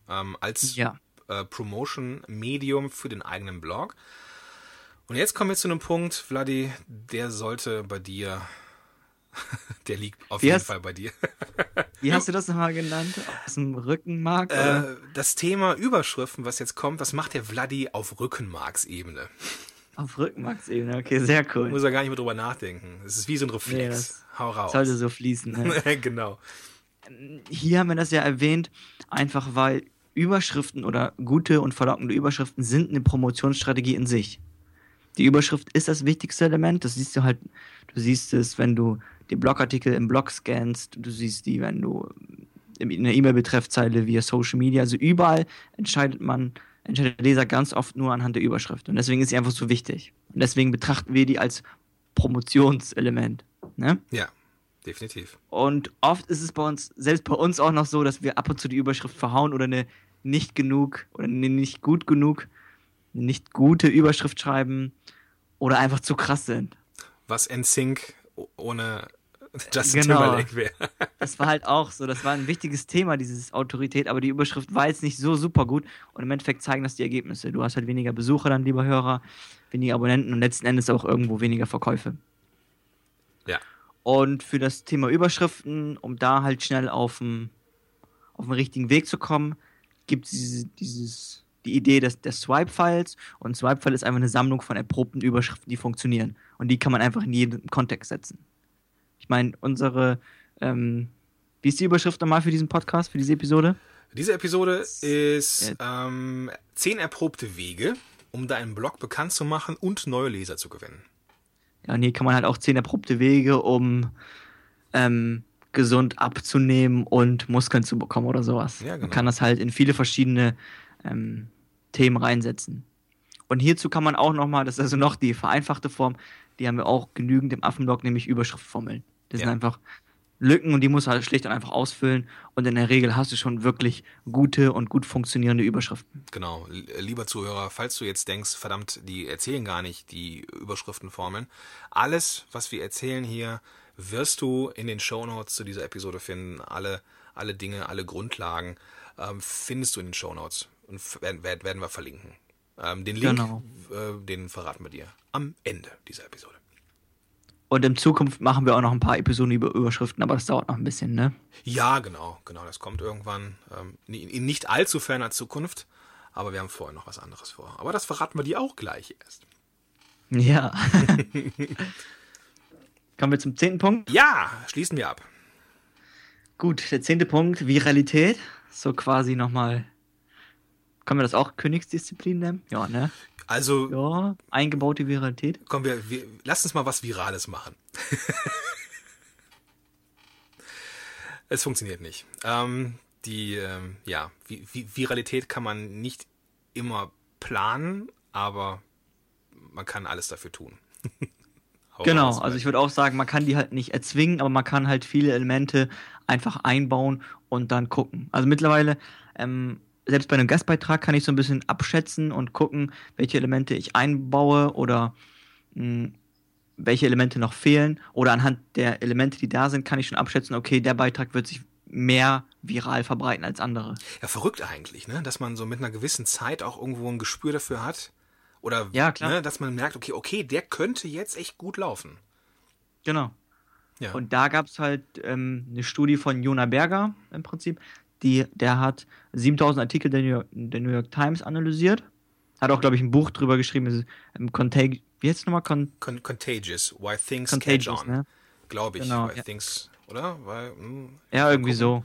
Ähm, als Ja. Äh, Promotion-Medium für den eigenen Blog. Und jetzt kommen wir zu einem Punkt, Vladi, der sollte bei dir, der liegt auf Wie jeden hast- Fall bei dir. Wie hast du das nochmal genannt? Aus dem Rückenmark? Äh, das Thema Überschriften, was jetzt kommt, was macht der Vladi auf Rückenmarksebene? Auf Rückenmarksebene, okay, sehr cool. Muss er gar nicht mehr drüber nachdenken. Es ist wie so ein Reflex. Nee, das Hau raus. Sollte so fließen. Ne? genau. hier haben wir das ja erwähnt, einfach weil Überschriften oder gute und verlockende Überschriften sind eine Promotionsstrategie in sich. Die Überschrift ist das wichtigste Element. Das siehst du halt, du siehst es, wenn du die Blogartikel im Blog scannst, du siehst die, wenn du in der E-Mail-Betreffzeile via Social Media, also überall entscheidet man, entscheidet der Leser ganz oft nur anhand der Überschrift. Und deswegen ist sie einfach so wichtig. Und deswegen betrachten wir die als Promotionselement. Ne? Ja, definitiv. Und oft ist es bei uns, selbst bei uns auch noch so, dass wir ab und zu die Überschrift verhauen oder eine nicht genug oder nicht gut genug, nicht gute Überschrift schreiben oder einfach zu krass sind. Was NSYNC ohne Justin genau. Timberlake wäre. das war halt auch so, das war ein wichtiges Thema, dieses Autorität, aber die Überschrift war jetzt nicht so super gut und im Endeffekt zeigen das die Ergebnisse. Du hast halt weniger Besucher dann, lieber Hörer, weniger Abonnenten und letzten Endes auch irgendwo weniger Verkäufe. Ja. Und für das Thema Überschriften, um da halt schnell auf den richtigen Weg zu kommen, gibt es diese, dieses die Idee des, des Swipe-Files und Swipe-File ist einfach eine Sammlung von erprobten Überschriften, die funktionieren. Und die kann man einfach in jeden Kontext setzen. Ich meine, unsere, ähm, wie ist die Überschrift nochmal für diesen Podcast, für diese Episode? Diese Episode ist ähm, zehn erprobte Wege, um deinen Blog bekannt zu machen und neue Leser zu gewinnen. Ja, und hier kann man halt auch zehn erprobte Wege, um ähm, gesund abzunehmen und Muskeln zu bekommen oder sowas. Ja, genau. Man kann das halt in viele verschiedene ähm, Themen reinsetzen. Und hierzu kann man auch nochmal, das ist also noch die vereinfachte Form, die haben wir auch genügend im Affenblog, nämlich Überschriftformeln. Das ja. sind einfach Lücken und die muss halt schlicht und einfach ausfüllen. Und in der Regel hast du schon wirklich gute und gut funktionierende Überschriften. Genau. Lieber Zuhörer, falls du jetzt denkst, verdammt, die erzählen gar nicht die Überschriftenformeln. Alles, was wir erzählen hier, wirst du in den Shownotes zu dieser Episode finden. Alle, alle Dinge, alle Grundlagen ähm, findest du in den Shownotes und werden, werden wir verlinken. Ähm, den Link, genau. äh, den verraten wir dir am Ende dieser Episode. Und in Zukunft machen wir auch noch ein paar Episoden über Überschriften, aber das dauert noch ein bisschen, ne? Ja, genau, genau. Das kommt irgendwann ähm, in nicht allzu ferner Zukunft, aber wir haben vorher noch was anderes vor. Aber das verraten wir dir auch gleich erst. Ja. Kommen wir zum zehnten Punkt? Ja, schließen wir ab. Gut, der zehnte Punkt, Viralität. So quasi nochmal können wir das auch Königsdisziplin nennen? Ja, ne? Also. Ja, eingebaute Viralität. Komm, wir, wir lass uns mal was Virales machen. es funktioniert nicht. Ähm, die, ähm, ja, Viralität kann man nicht immer planen, aber man kann alles dafür tun. genau, also ich würde auch sagen, man kann die halt nicht erzwingen, aber man kann halt viele Elemente einfach einbauen und dann gucken. Also mittlerweile ähm, selbst bei einem Gastbeitrag kann ich so ein bisschen abschätzen und gucken, welche Elemente ich einbaue oder mh, hm, welche Elemente noch fehlen. Oder anhand der Elemente, die da sind, kann ich schon abschätzen, okay, der Beitrag wird sich mehr viral verbreiten als andere. Ja, verrückt eigentlich, ne? Dass man so mit einer gewissen Zeit auch irgendwo ein Gespür dafür hat. Oder ja, klar. Ne, dass man merkt, okay, okay, der könnte jetzt echt gut laufen. Genau. Ja. Und da gab es halt ähm, eine Studie von Jona Berger im Prinzip, die, der hat 7000 Artikel der New, York, der New York Times analysiert. Hat auch, glaube ich, ein Buch drüber geschrieben. Ist, ähm, Contag wie heißt es nochmal? Con Con Contagious. Why Things Contagious, Catch On. Ne? Glaube ich. Genau, Why ja. Things, oder? Weil, mh, hm, ja, irgendwie so.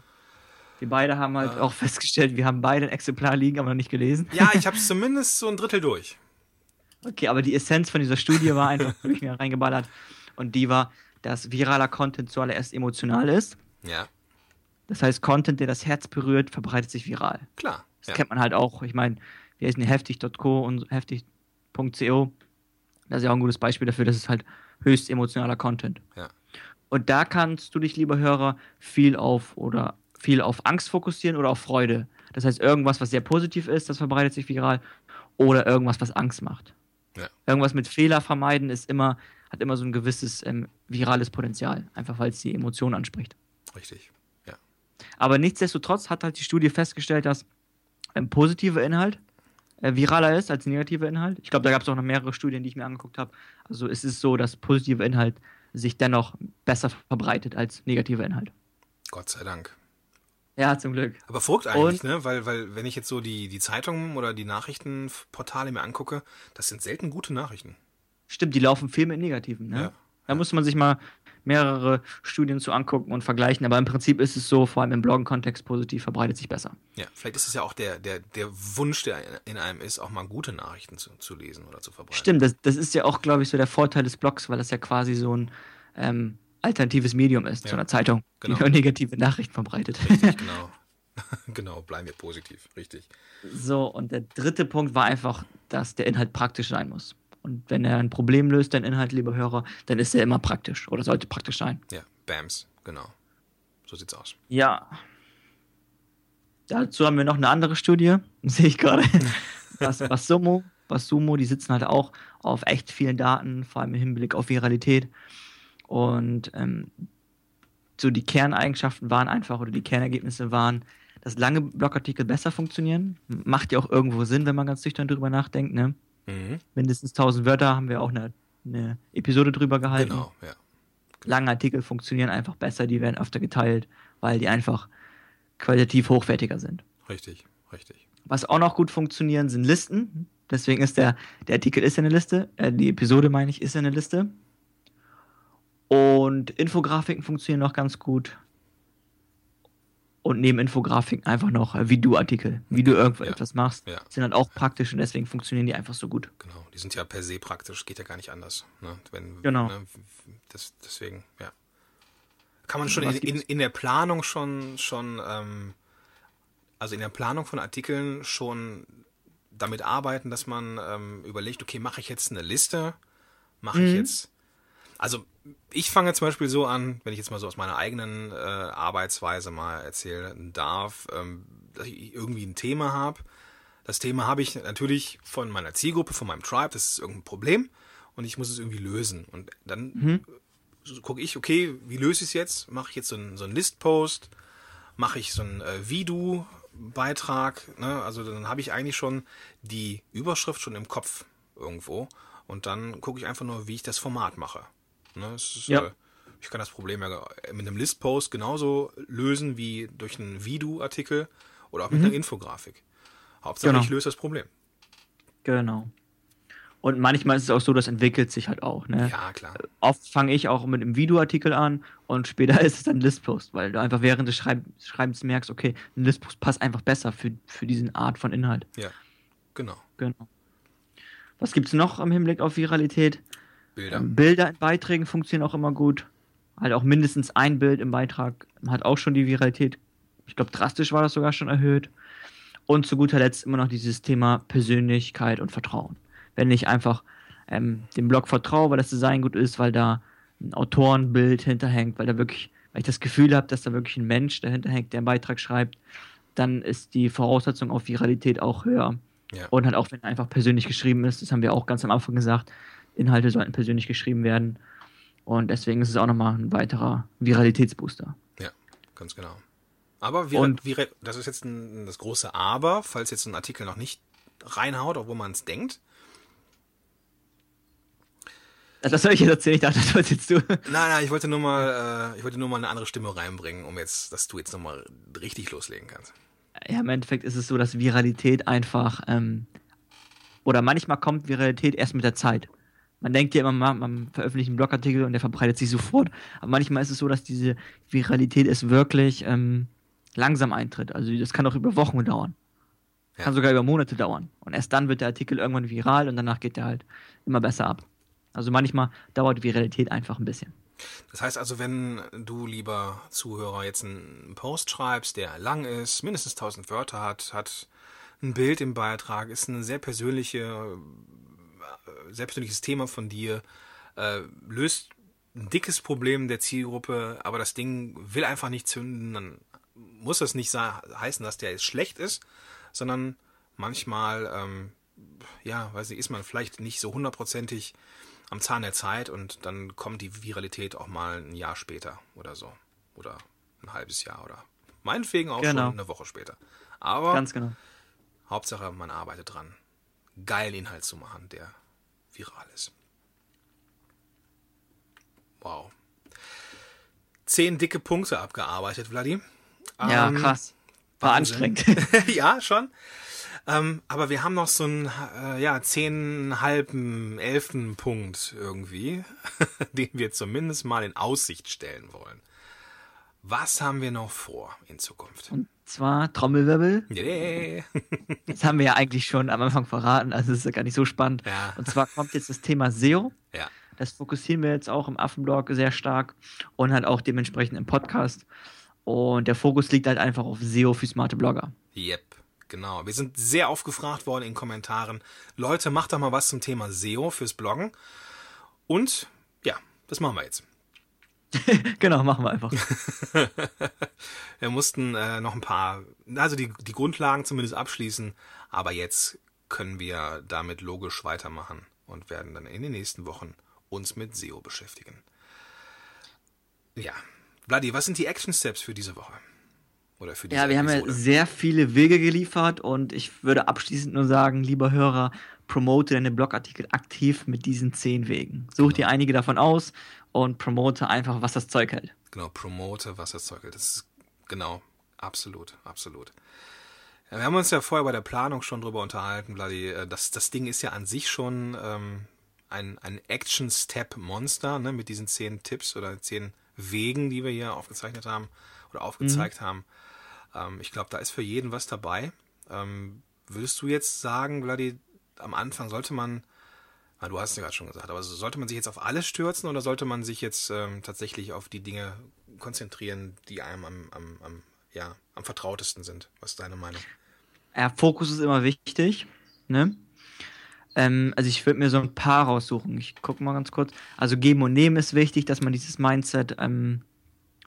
Wir beide haben halt äh, auch festgestellt, wir haben beide ein Exemplar liegen, aber noch nicht gelesen. Ja, ich habe zumindest so ein Drittel durch. Okay, aber die Essenz von dieser Studie war einfach, habe ich mir reingeballert. Und die war, dass viraler Content zuallererst emotional ist. Ja. Das heißt, Content, der das Herz berührt, verbreitet sich viral. Klar. Das ja. kennt man halt auch. Ich meine, wir heißen heftig.co und heftig.co. Das ist ja auch ein gutes Beispiel dafür, das ist halt höchst emotionaler Content. Ja. Und da kannst du dich, lieber Hörer, viel auf oder viel auf Angst fokussieren oder auf Freude. Das heißt, irgendwas, was sehr positiv ist, das verbreitet sich viral, oder irgendwas, was Angst macht. Ja. Irgendwas mit Fehler vermeiden ist immer, hat immer so ein gewisses ähm, virales Potenzial, einfach weil es die Emotion anspricht. Richtig. Aber nichtsdestotrotz hat halt die Studie festgestellt, dass ein positiver Inhalt äh, viraler ist als negativer Inhalt. Ich glaube, da gab es auch noch mehrere Studien, die ich mir angeguckt habe. Also es ist so, dass positiver Inhalt sich dennoch besser verbreitet als negativer Inhalt. Gott sei Dank. Ja, zum Glück. Aber verrückt eigentlich, Und, ne? Weil, weil, wenn ich jetzt so die, die Zeitungen oder die Nachrichtenportale mir angucke, das sind selten gute Nachrichten. Stimmt, die laufen viel mit Negativen, ne? Ja. Da muss man sich mal mehrere Studien zu angucken und vergleichen. Aber im Prinzip ist es so, vor allem im Bloggen-Kontext positiv, verbreitet sich besser. Ja, vielleicht ist es ja auch der, der, der Wunsch, der in einem ist, auch mal gute Nachrichten zu, zu lesen oder zu verbreiten. Stimmt, das, das ist ja auch, glaube ich, so der Vorteil des Blogs, weil das ja quasi so ein ähm, alternatives Medium ist ja, zu einer Zeitung, genau. die nur negative Nachrichten verbreitet. Richtig, genau. genau, bleiben wir positiv, richtig. So, und der dritte Punkt war einfach, dass der Inhalt praktisch sein muss. Und wenn er ein Problem löst, dein Inhalt, liebe Hörer, dann ist er immer praktisch oder sollte praktisch sein. Ja, BAMS, genau. So sieht's aus. Ja. Dazu haben wir noch eine andere Studie, sehe ich gerade. Was, was Sumo, was Sumo, die sitzen halt auch auf echt vielen Daten, vor allem im Hinblick auf Viralität. Und ähm, so die Kerneigenschaften waren einfach oder die Kernergebnisse waren, dass lange Blogartikel besser funktionieren. Macht ja auch irgendwo Sinn, wenn man ganz nüchtern drüber nachdenkt, ne? Mhm. Mindestens 1000 Wörter haben wir auch eine, eine Episode drüber gehalten. Genau, ja. Lange Artikel funktionieren einfach besser, die werden öfter geteilt, weil die einfach qualitativ hochwertiger sind. Richtig, richtig. Was auch noch gut funktionieren, sind Listen. Deswegen ist der, der Artikel ist eine Liste, äh, die Episode meine ich, ist eine Liste. Und Infografiken funktionieren noch ganz gut. Und neben Infografiken einfach noch äh, Video-Artikel, wie du irgendwas ja. machst, ja. sind halt auch praktisch und deswegen funktionieren die einfach so gut. Genau, die sind ja per se praktisch, geht ja gar nicht anders. Ne? Wenn, genau. Ne, das, deswegen, ja. Kann man schon in, in, in, der Planung schon, schon ähm, also in der Planung von Artikeln schon damit arbeiten, dass man ähm, überlegt, okay, mache ich jetzt eine Liste? Mache mhm. ich jetzt. Also ich fange zum Beispiel so an, wenn ich jetzt mal so aus meiner eigenen äh, Arbeitsweise mal erzählen darf, ähm, dass ich irgendwie ein Thema habe. Das Thema habe ich natürlich von meiner Zielgruppe, von meinem Tribe, das ist irgendein Problem und ich muss es irgendwie lösen. Und dann mhm. gucke ich, okay, wie löse ich es jetzt? Mache ich jetzt so einen, so einen List-Post? Mache ich so ein äh, Vidu, Beitrag, ne? also dann habe ich eigentlich schon die Überschrift schon im Kopf irgendwo und dann gucke ich einfach nur, wie ich das Format mache. Ne? Ist, ja. Äh, ich kann das Problem ja mit einem Listpost genauso lösen wie durch einen Vidu-Artikel oder auch mit mhm. einer Infografik. Hauptsache genau. ich löse das Problem. Genau. Und manchmal ist es auch so, das entwickelt sich halt auch. Ne? Ja, klar. Oft fange ich auch mit einem Videoartikel an und später ist es dann ein Listpost, weil du einfach während des Schreib Schreibens merkst, okay, ein Listpost passt einfach besser für, für diesen Art von Inhalt. Ja, genau. Genau. Was gibt es noch im Hinblick auf Viralität? Bilder. Bilder in Beiträgen funktionieren auch immer gut. Halt auch mindestens ein Bild im Beitrag hat auch schon die Viralität, ich glaube, drastisch war das sogar schon erhöht. Und zu guter Letzt immer noch dieses Thema Persönlichkeit und Vertrauen wenn ich einfach ähm, dem Blog vertraue, weil das Design gut ist, weil da ein Autorenbild hinterhängt, weil da wirklich, weil ich das Gefühl habe, dass da wirklich ein Mensch dahinter hängt, der einen Beitrag schreibt, dann ist die Voraussetzung auf Viralität auch höher. Ja. Und halt auch, wenn einfach persönlich geschrieben ist, das haben wir auch ganz am Anfang gesagt, Inhalte sollten persönlich geschrieben werden. Und deswegen ist es auch nochmal ein weiterer Viralitätsbooster. Ja, ganz genau. Aber Vir und, Vir das ist jetzt ein, das große Aber, falls jetzt ein Artikel noch nicht reinhaut, obwohl man es denkt. Das soll ich jetzt erzählen? Ich dachte, das wolltest jetzt du. Nein, nein, ich wollte nur mal, äh, ich wollte nur mal eine andere Stimme reinbringen, um jetzt, dass du jetzt nochmal richtig loslegen kannst. Ja, im Endeffekt ist es so, dass Viralität einfach, ähm, oder manchmal kommt Viralität erst mit der Zeit. Man denkt ja immer, man, man veröffentlicht einen Blogartikel und der verbreitet sich sofort. Aber manchmal ist es so, dass diese Viralität es wirklich ähm, langsam eintritt. Also das kann auch über Wochen dauern. Ja. Kann sogar über Monate dauern. Und erst dann wird der Artikel irgendwann viral und danach geht der halt immer besser ab. Also manchmal dauert die Viralität einfach ein bisschen. Das heißt also, wenn du, lieber Zuhörer, jetzt einen Post schreibst, der lang ist, mindestens 1000 Wörter hat, hat ein Bild im Beitrag, ist ein sehr persönliche, äh, persönliches Thema von dir, äh, löst ein dickes Problem der Zielgruppe, aber das Ding will einfach nicht zünden, dann muss das nicht heißen, dass der jetzt schlecht ist, sondern manchmal, ähm, ja, weiß nicht, ist man vielleicht nicht so hundertprozentig am Zahn der Zeit und dann kommt die Viralität auch mal ein Jahr später oder so. Oder ein halbes Jahr oder meinetwegen auch genau. schon eine Woche später. Aber Ganz genau. Hauptsache, man arbeitet dran, geilen Inhalt zu machen, der viral ist. Wow. Zehn dicke Punkte abgearbeitet, Vladi. Ja, ähm, krass. War Wahnsinn. anstrengend. ja, schon. Ähm, aber wir haben noch so einen, äh, ja, zehn halben, elften Punkt irgendwie, den wir zumindest mal in Aussicht stellen wollen. Was haben wir noch vor in Zukunft? Und zwar Trommelwirbel. Yeah. das haben wir ja eigentlich schon am Anfang verraten, also ist ja gar nicht so spannend. Ja. Und zwar kommt jetzt das Thema SEO. Ja. Das fokussieren wir jetzt auch im Affenblog sehr stark und halt auch dementsprechend im Podcast. Und der Fokus liegt halt einfach auf SEO für smarte Blogger. Yep. Genau. Wir sind sehr aufgefragt worden in Kommentaren. Leute, macht doch mal was zum Thema SEO fürs Bloggen. Und ja, das machen wir jetzt. genau, machen wir einfach. wir mussten äh, noch ein paar, also die, die Grundlagen zumindest abschließen, aber jetzt können wir damit logisch weitermachen und werden dann in den nächsten Wochen uns mit SEO beschäftigen. Ja, Bloody, was sind die Action Steps für diese Woche? Oder für diese ja, wir Episode? haben ja sehr viele Wege geliefert und ich würde abschließend nur sagen, lieber Hörer, promote deine Blogartikel aktiv mit diesen zehn Wegen. Such genau. dir einige davon aus und promote einfach, was das Zeug hält. Genau, promote, was das Zeug hält. Das ist genau, absolut, absolut. Wir haben uns ja vorher bei der Planung schon drüber unterhalten, Bloody. Äh, das, das Ding ist ja an sich schon ähm, ein, ein Action-Step-Monster, ne, mit diesen zehn Tipps oder zehn Wegen, die wir hier aufgezeichnet haben oder aufgezeigt mhm. haben. Ähm, ich glaube, da ist für jeden was dabei. Ähm, würdest du jetzt sagen, Vladi, am Anfang sollte man, na, du hast es ja gerade schon gesagt, aber sollte man sich jetzt auf alles stürzen oder sollte man sich jetzt ähm, tatsächlich auf die Dinge konzentrieren, die einem am, am, am, ja, am vertrautesten sind? Was ist deine Meinung? Ja, Fokus ist immer wichtig. Ne? Ähm, also ich würde mir so ein paar raussuchen. Ich gucke mal ganz kurz. Also geben und nehmen ist wichtig, dass man dieses Mindset ähm,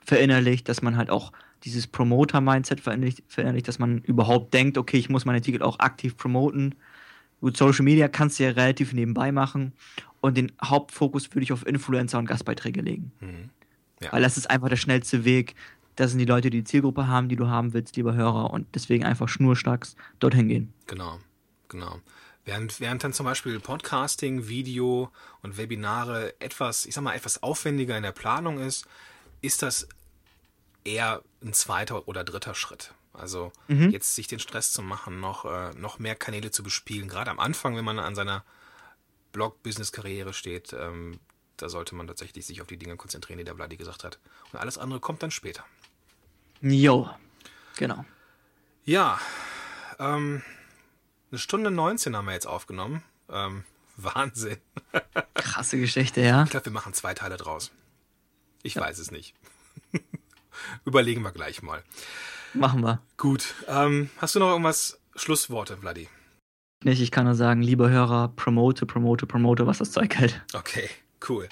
verinnerlicht, dass man halt auch dieses Promoter-Mindset verinnerlicht, verinnerlicht, dass man überhaupt denkt, okay, ich muss meine Artikel auch aktiv promoten. Gut, Social Media kannst du ja relativ nebenbei machen und den Hauptfokus würde ich auf Influencer und Gastbeiträge legen. Mhm. Ja. Weil das ist einfach der schnellste Weg. Das sind die Leute, die die Zielgruppe haben, die du haben willst, lieber Hörer, und deswegen einfach schnurstracks dorthin gehen. Genau, genau. Während, während dann zum Beispiel Podcasting, Video und Webinare etwas, ich sag mal, etwas aufwendiger in der Planung ist, ist das eher ein zweiter oder dritter Schritt. Also mhm. jetzt sich den Stress zu machen, noch, äh, noch mehr Kanäle zu bespielen. Gerade am Anfang, wenn man an seiner Blog-Business-Karriere steht, ähm, da sollte man tatsächlich sich auf die Dinge konzentrieren, die der Bloody gesagt hat. Und alles andere kommt dann später. Jo, genau. Ja, ähm, eine Stunde 19 haben wir jetzt aufgenommen. Ähm, Wahnsinn. Krasse Geschichte, ja. Ich glaube, wir machen zwei Teile draus. Ich ja. weiß es nicht. Überlegen wir gleich mal. Machen wir. Gut. Ähm, hast du noch irgendwas Schlussworte, Vladi? Nicht, ich kann nur sagen, lieber Hörer, promote, promote, promote, was das Zeug hält. Okay, cool.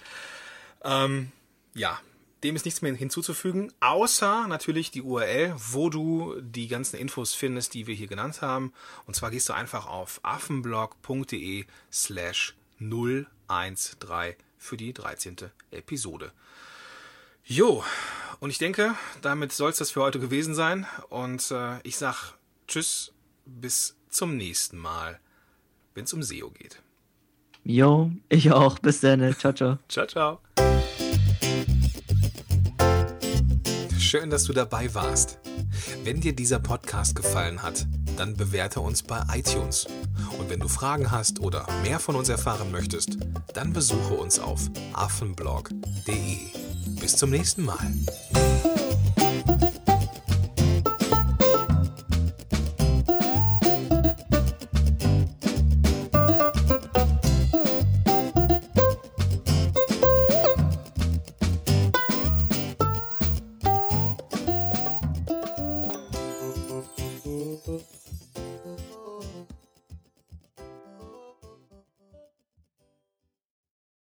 Ähm, ja, dem ist nichts mehr hinzuzufügen, außer natürlich die URL, wo du die ganzen Infos findest, die wir hier genannt haben. Und zwar gehst du einfach auf affenblog.de slash 013 für die 13. Episode. Jo, und ich denke, damit soll es das für heute gewesen sein. Und äh, ich sag Tschüss, bis zum nächsten Mal, wenn es um SEO geht. Jo, ich auch. Bis dann. Ciao, ciao. ciao, ciao. Schön, dass du dabei warst. Wenn dir dieser Podcast gefallen hat, dann bewerte uns bei iTunes. Und wenn du Fragen hast oder mehr von uns erfahren möchtest, dann besuche uns auf affenblog.de. Bis zum nächsten Mal.